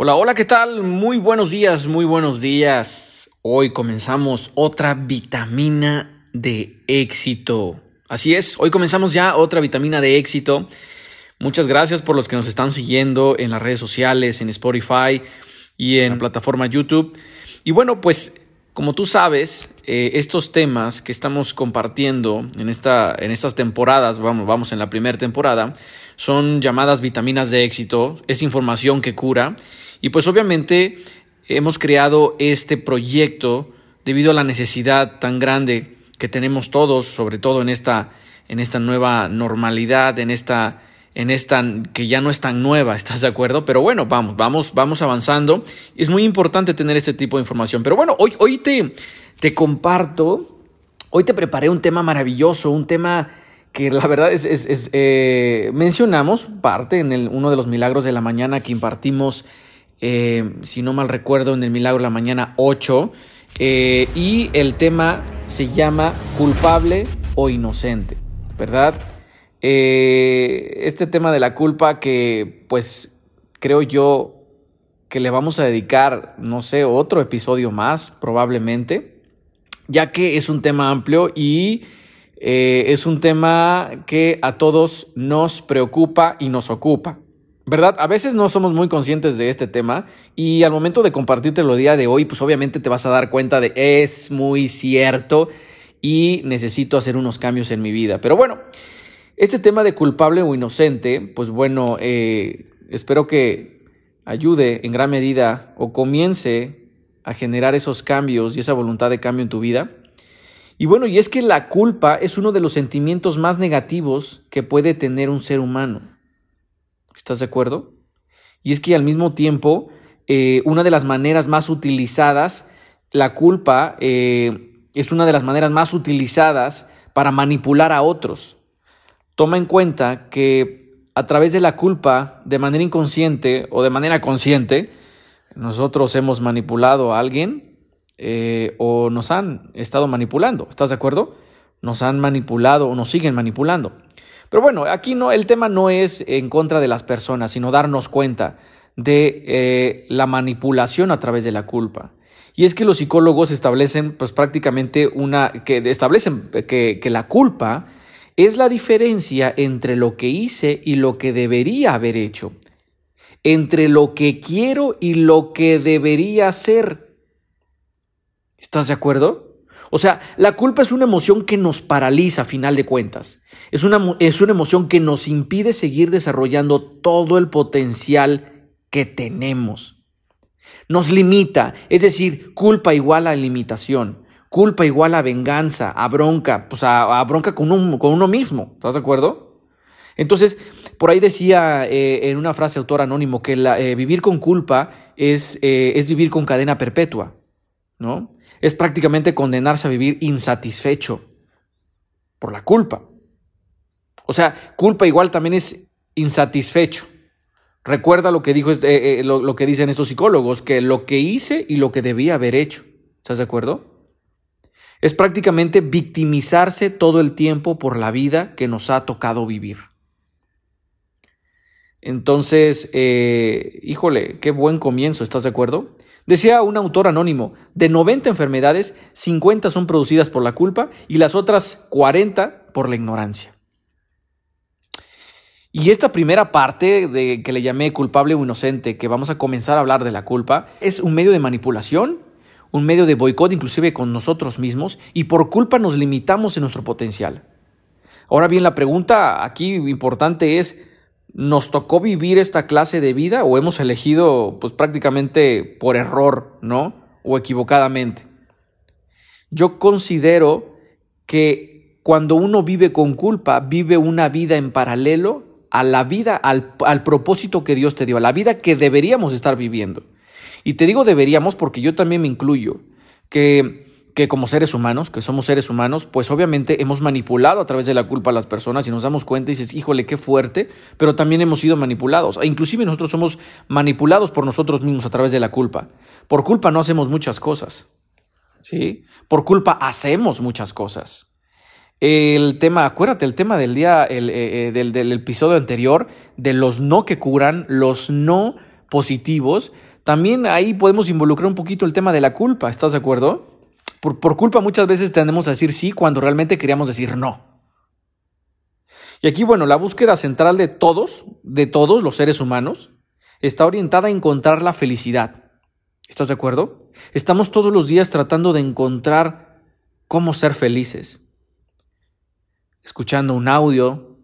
Hola, hola, ¿qué tal? Muy buenos días, muy buenos días. Hoy comenzamos otra vitamina de éxito. Así es, hoy comenzamos ya otra vitamina de éxito. Muchas gracias por los que nos están siguiendo en las redes sociales, en Spotify y en la plataforma YouTube. Y bueno, pues como tú sabes, eh, estos temas que estamos compartiendo en, esta, en estas temporadas, vamos, vamos en la primera temporada, son llamadas vitaminas de éxito, es información que cura y pues obviamente hemos creado este proyecto debido a la necesidad tan grande que tenemos todos, sobre todo en esta, en esta nueva normalidad, en esta, en esta que ya no es tan nueva, ¿estás de acuerdo? Pero bueno, vamos, vamos, vamos avanzando. Es muy importante tener este tipo de información. Pero bueno, hoy, hoy te, te comparto, hoy te preparé un tema maravilloso, un tema que la verdad es, es, eh, mencionamos parte en el, uno de los milagros de la mañana que impartimos eh, si no mal recuerdo, en el Milagro de la Mañana 8. Eh, y el tema se llama culpable o inocente, ¿verdad? Eh, este tema de la culpa que pues creo yo que le vamos a dedicar, no sé, otro episodio más probablemente, ya que es un tema amplio y es un tema que a todos nos preocupa y nos ocupa. ¿Verdad? A veces no somos muy conscientes de este tema y al momento de compartirte el día de hoy, pues obviamente te vas a dar cuenta de es muy cierto y necesito hacer unos cambios en mi vida. Pero bueno, este tema de culpable o inocente, pues bueno, eh, espero que ayude en gran medida o comience a generar esos cambios y esa voluntad de cambio en tu vida. Y bueno, y es que la culpa es uno de los sentimientos más negativos que puede tener un ser humano. ¿Estás de acuerdo? Y es que al mismo tiempo, eh, una de las maneras más utilizadas, la culpa eh, es una de las maneras más utilizadas para manipular a otros. Toma en cuenta que a través de la culpa, de manera inconsciente o de manera consciente, nosotros hemos manipulado a alguien eh, o nos han estado manipulando. ¿Estás de acuerdo? Nos han manipulado o nos siguen manipulando. Pero bueno, aquí no, el tema no es en contra de las personas, sino darnos cuenta de eh, la manipulación a través de la culpa. Y es que los psicólogos establecen, pues prácticamente una, que establecen que, que la culpa es la diferencia entre lo que hice y lo que debería haber hecho, entre lo que quiero y lo que debería ser. ¿Estás de acuerdo? O sea, la culpa es una emoción que nos paraliza a final de cuentas. Es una, es una emoción que nos impide seguir desarrollando todo el potencial que tenemos. Nos limita, es decir, culpa igual a limitación, culpa igual a venganza, a bronca, pues a, bronca con uno, con uno mismo. ¿Estás de acuerdo? Entonces, por ahí decía eh, en una frase autor anónimo que la, eh, vivir con culpa es, eh, es vivir con cadena perpetua, ¿no? Es prácticamente condenarse a vivir insatisfecho por la culpa. O sea, culpa igual también es insatisfecho. Recuerda lo que, dijo, este, eh, lo, lo que dicen estos psicólogos, que lo que hice y lo que debía haber hecho. ¿Estás de acuerdo? Es prácticamente victimizarse todo el tiempo por la vida que nos ha tocado vivir. Entonces, eh, híjole, qué buen comienzo, ¿estás de acuerdo? Decía un autor anónimo, de 90 enfermedades, 50 son producidas por la culpa y las otras 40 por la ignorancia. Y esta primera parte de que le llamé culpable o inocente, que vamos a comenzar a hablar de la culpa, es un medio de manipulación, un medio de boicot inclusive con nosotros mismos y por culpa nos limitamos en nuestro potencial. Ahora bien, la pregunta aquí importante es, nos tocó vivir esta clase de vida o hemos elegido pues prácticamente por error, ¿no? O equivocadamente. Yo considero que cuando uno vive con culpa, vive una vida en paralelo a la vida, al, al propósito que Dios te dio, a la vida que deberíamos estar viviendo. Y te digo deberíamos porque yo también me incluyo, que que como seres humanos, que somos seres humanos, pues obviamente hemos manipulado a través de la culpa a las personas y nos damos cuenta y dices, híjole, qué fuerte, pero también hemos sido manipulados. E inclusive nosotros somos manipulados por nosotros mismos a través de la culpa. Por culpa no hacemos muchas cosas. ¿Sí? Por culpa hacemos muchas cosas. El tema, acuérdate, el tema del día, el, eh, eh, del, del episodio anterior, de los no que curan, los no positivos, también ahí podemos involucrar un poquito el tema de la culpa, ¿estás de acuerdo? Por, por culpa muchas veces tendemos a decir sí cuando realmente queríamos decir no. Y aquí, bueno, la búsqueda central de todos, de todos los seres humanos, está orientada a encontrar la felicidad. ¿Estás de acuerdo? Estamos todos los días tratando de encontrar cómo ser felices. Escuchando un audio,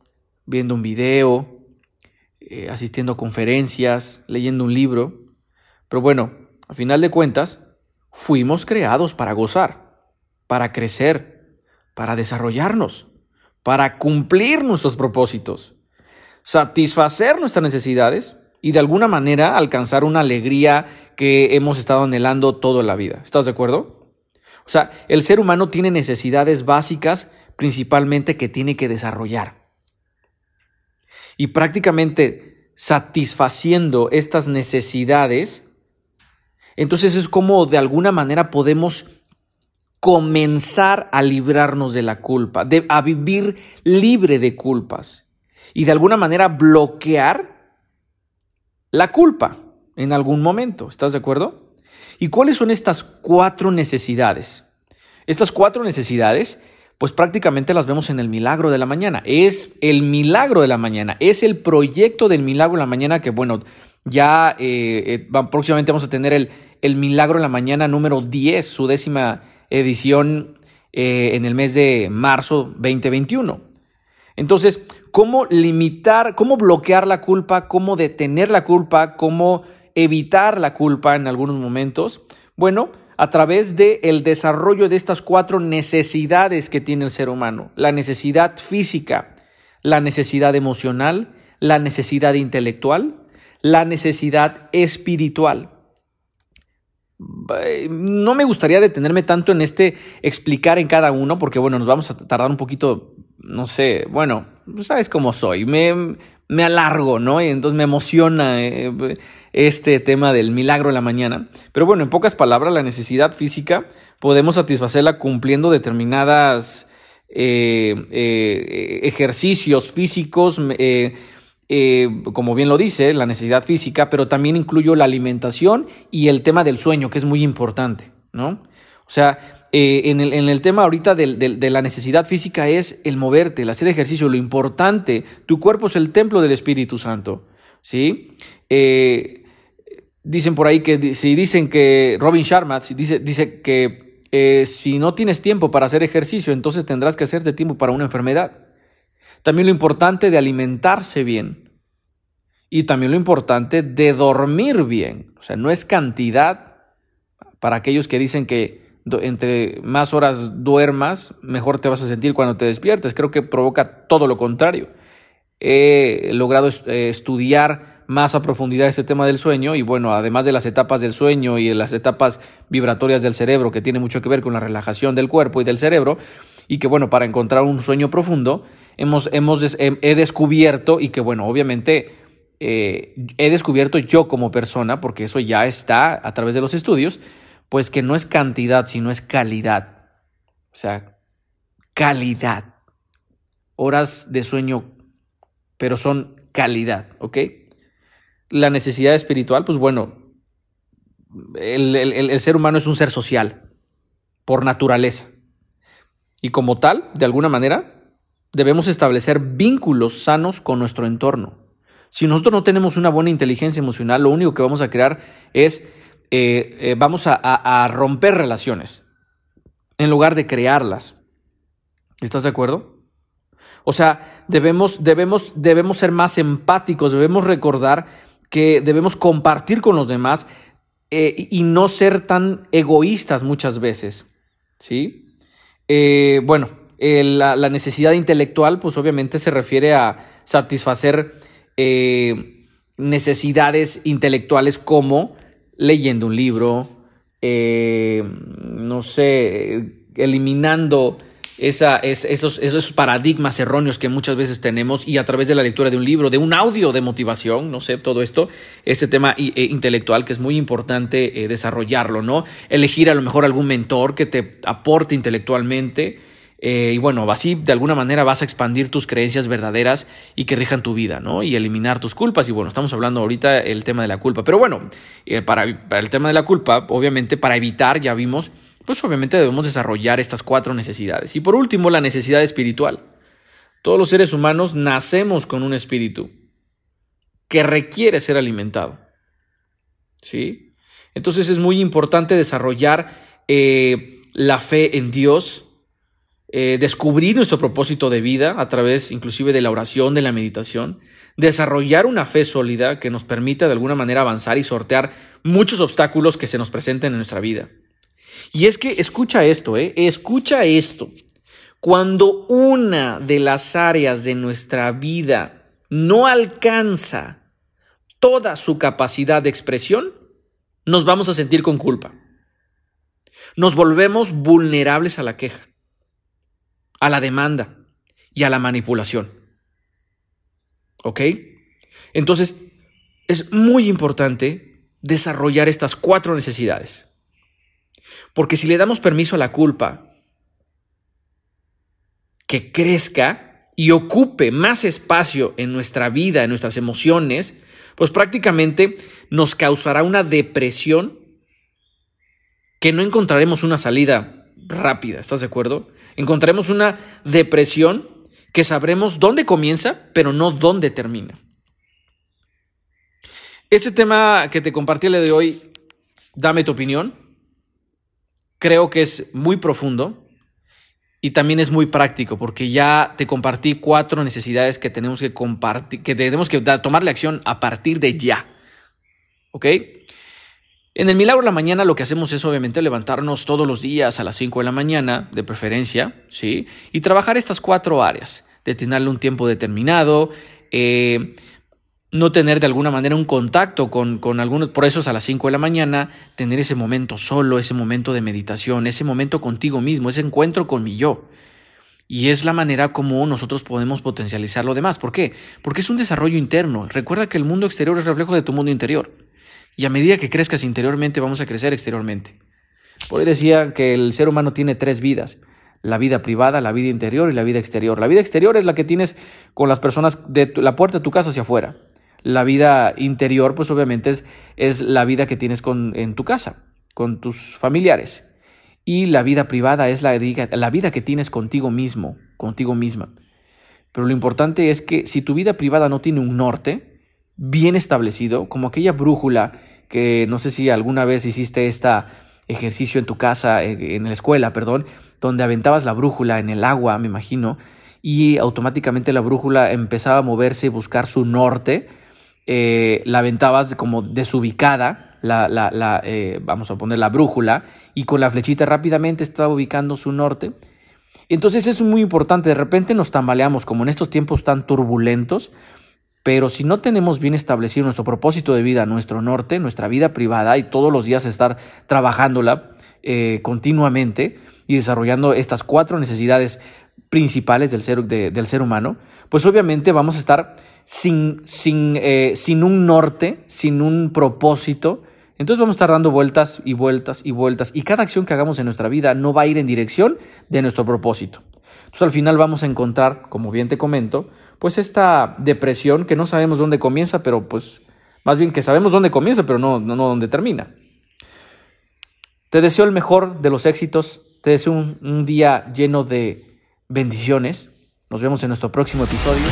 viendo un video, eh, asistiendo a conferencias, leyendo un libro. Pero bueno, a final de cuentas, fuimos creados para gozar, para crecer, para desarrollarnos, para cumplir nuestros propósitos, satisfacer nuestras necesidades y de alguna manera alcanzar una alegría que hemos estado anhelando toda la vida. ¿Estás de acuerdo? O sea, el ser humano tiene necesidades básicas principalmente que tiene que desarrollar. Y prácticamente satisfaciendo estas necesidades, entonces es como de alguna manera podemos comenzar a librarnos de la culpa, a vivir libre de culpas y de alguna manera bloquear la culpa en algún momento. ¿Estás de acuerdo? ¿Y cuáles son estas cuatro necesidades? Estas cuatro necesidades, pues prácticamente las vemos en el milagro de la mañana. Es el milagro de la mañana, es el proyecto del milagro de la mañana que, bueno, ya eh, eh, próximamente vamos a tener el, el, milagro de la mañana número 10, su décima edición eh, en el mes de marzo 2021. Entonces, cómo limitar, cómo bloquear la culpa, cómo detener la culpa, cómo evitar la culpa en algunos momentos. Bueno, a través del el desarrollo de estas cuatro necesidades que tiene el ser humano. La necesidad física, la necesidad emocional, la necesidad intelectual, la necesidad espiritual. No me gustaría detenerme tanto en este explicar en cada uno, porque bueno, nos vamos a tardar un poquito no sé, bueno, sabes cómo soy, me, me alargo, ¿no? Y entonces me emociona eh, este tema del milagro de la mañana. Pero bueno, en pocas palabras, la necesidad física podemos satisfacerla cumpliendo determinadas eh, eh, ejercicios físicos, como bien lo dice, la necesidad física, pero también incluyo la alimentación y el tema del sueño, que es muy importante, ¿no? O sea, eh, en, el, tema ahorita de, la necesidad física es el moverte, el hacer ejercicio, lo importante. Tu cuerpo es el templo del Espíritu Santo. ¿sí? Eh, dicen por ahí que si dicen que Robin Sharma dice, dice que eh, si no tienes tiempo para hacer ejercicio, entonces tendrás que hacerte tiempo para una enfermedad. También lo importante de alimentarse bien. Y también lo importante de dormir bien. O sea, no es cantidad para aquellos que dicen que entre más horas duermas, mejor te vas a sentir cuando te despiertes. Creo que provoca todo lo contrario. He logrado eh, estudiar más a profundidad este tema del sueño y bueno, además de las etapas del sueño y de las etapas vibratorias del cerebro que tiene mucho que ver con la relajación del cuerpo y del cerebro y que bueno, para encontrar un sueño profundo hemos, hemos he descubierto y que bueno, obviamente eh, he descubierto yo como persona, porque eso ya está a través de los estudios, pues que no es cantidad, sino es calidad. O sea, calidad. Horas de sueño, pero son calidad, ¿ok? La necesidad espiritual, pues bueno, el, el ser humano es un ser social, por naturaleza. Y como tal, de alguna manera, debemos establecer vínculos sanos con nuestro entorno. Si nosotros no tenemos una buena inteligencia emocional, lo único que vamos a crear es eh, eh, vamos a, romper relaciones en lugar de crearlas. ¿Estás de acuerdo? O sea, debemos, debemos, debemos ser más empáticos, debemos recordar que debemos compartir con los demás eh, y no ser tan egoístas muchas veces. ¿Sí? bueno, la, la, necesidad intelectual, pues obviamente se refiere a satisfacer necesidades intelectuales como leyendo un libro, eh, no sé, eliminando esa, esos, esos, paradigmas erróneos que muchas veces tenemos y a través de la lectura de un libro, de un audio de motivación, no sé, todo esto, este tema eh, intelectual que es muy importante eh, desarrollarlo, ¿no? Elegir a lo mejor algún mentor que te aporte intelectualmente. Eh, y bueno, así de alguna manera vas a expandir tus creencias verdaderas y que rijan tu vida, ¿no? Y eliminar tus culpas. Y bueno, estamos hablando ahorita el tema de la culpa. Pero bueno, eh, para, el tema de la culpa, obviamente para evitar, ya vimos, pues obviamente debemos desarrollar estas cuatro necesidades. Y por último, la necesidad espiritual. Todos los seres humanos nacemos con un espíritu que requiere ser alimentado. ¿Sí? Entonces es muy importante desarrollar eh, la fe en Dios, eh, descubrir nuestro propósito de vida a través inclusive de la oración, de la meditación, desarrollar una fe sólida que nos permita de alguna manera avanzar y sortear muchos obstáculos que se nos presenten en nuestra vida. Y es que escucha esto, ¿eh? escucha esto. Cuando una de las áreas de nuestra vida no alcanza toda su capacidad de expresión, nos vamos a sentir con culpa. Nos volvemos vulnerables a la queja a la demanda y a la manipulación. ¿Ok? Entonces, es muy importante desarrollar estas cuatro necesidades. Porque si le damos permiso a la culpa que crezca y ocupe más espacio en nuestra vida, en nuestras emociones, pues prácticamente nos causará una depresión que no encontraremos una salida rápida, ¿estás de acuerdo? Encontraremos una depresión que sabremos dónde comienza, pero no dónde termina. Este tema que te compartí el de hoy, dame tu opinión. Creo que es muy profundo y también es muy práctico porque ya te compartí cuatro necesidades que tenemos que compartir, que tenemos que tomarle acción a partir de ya. ¿Ok? En el Milagro de la Mañana lo que hacemos es obviamente levantarnos todos los días a las 5 de la mañana, de preferencia, ¿sí? Y trabajar estas cuatro áreas, de un tiempo determinado, eh, no tener de alguna manera un contacto con, con algunos, por eso es a las 5 de la mañana, tener ese momento solo, ese momento de meditación, ese momento contigo mismo, ese encuentro con mi yo. Y es la manera como nosotros podemos potencializar lo demás. ¿Por qué? Porque es un desarrollo interno. Recuerda que el mundo exterior es reflejo de tu mundo interior. Y a medida que crezcas interiormente, vamos a crecer exteriormente. Por ahí decía que el ser humano tiene tres vidas. La vida privada, la vida interior y la vida exterior. La vida exterior es la que tienes con las personas de la puerta de tu casa hacia afuera. La vida interior, pues obviamente es, es la vida que tienes con, en tu casa, con tus familiares. Y la vida privada es la, la vida que tienes contigo mismo, contigo misma. Pero lo importante es que si tu vida privada no tiene un norte, bien establecido, como aquella brújula que no sé si alguna vez hiciste este ejercicio en tu casa, eh, en la escuela, perdón, donde aventabas la brújula en el agua, me imagino, y automáticamente la brújula empezaba a moverse y buscar su norte, eh, la aventabas como desubicada, la, la, eh, vamos a poner la brújula, y con la flechita rápidamente estaba ubicando su norte. Entonces es muy importante, de repente nos tambaleamos, como en estos tiempos tan turbulentos, pero si no tenemos bien establecido nuestro propósito de vida, nuestro norte, nuestra vida privada y todos los días estar trabajándola eh, continuamente y desarrollando estas cuatro necesidades principales del ser, humano, pues obviamente vamos a estar sin, sin, eh, sin un norte, sin un propósito. Entonces vamos a estar dando vueltas y vueltas y vueltas y cada acción que hagamos en nuestra vida no va a ir en dirección de nuestro propósito. Entonces al final vamos a encontrar, como bien te comento, pues esta depresión que no sabemos dónde comienza, pero pues más bien que sabemos dónde comienza, pero no, no, dónde termina. Te deseo el mejor de los éxitos, te deseo un día lleno de bendiciones. Nos vemos en nuestro próximo episodio.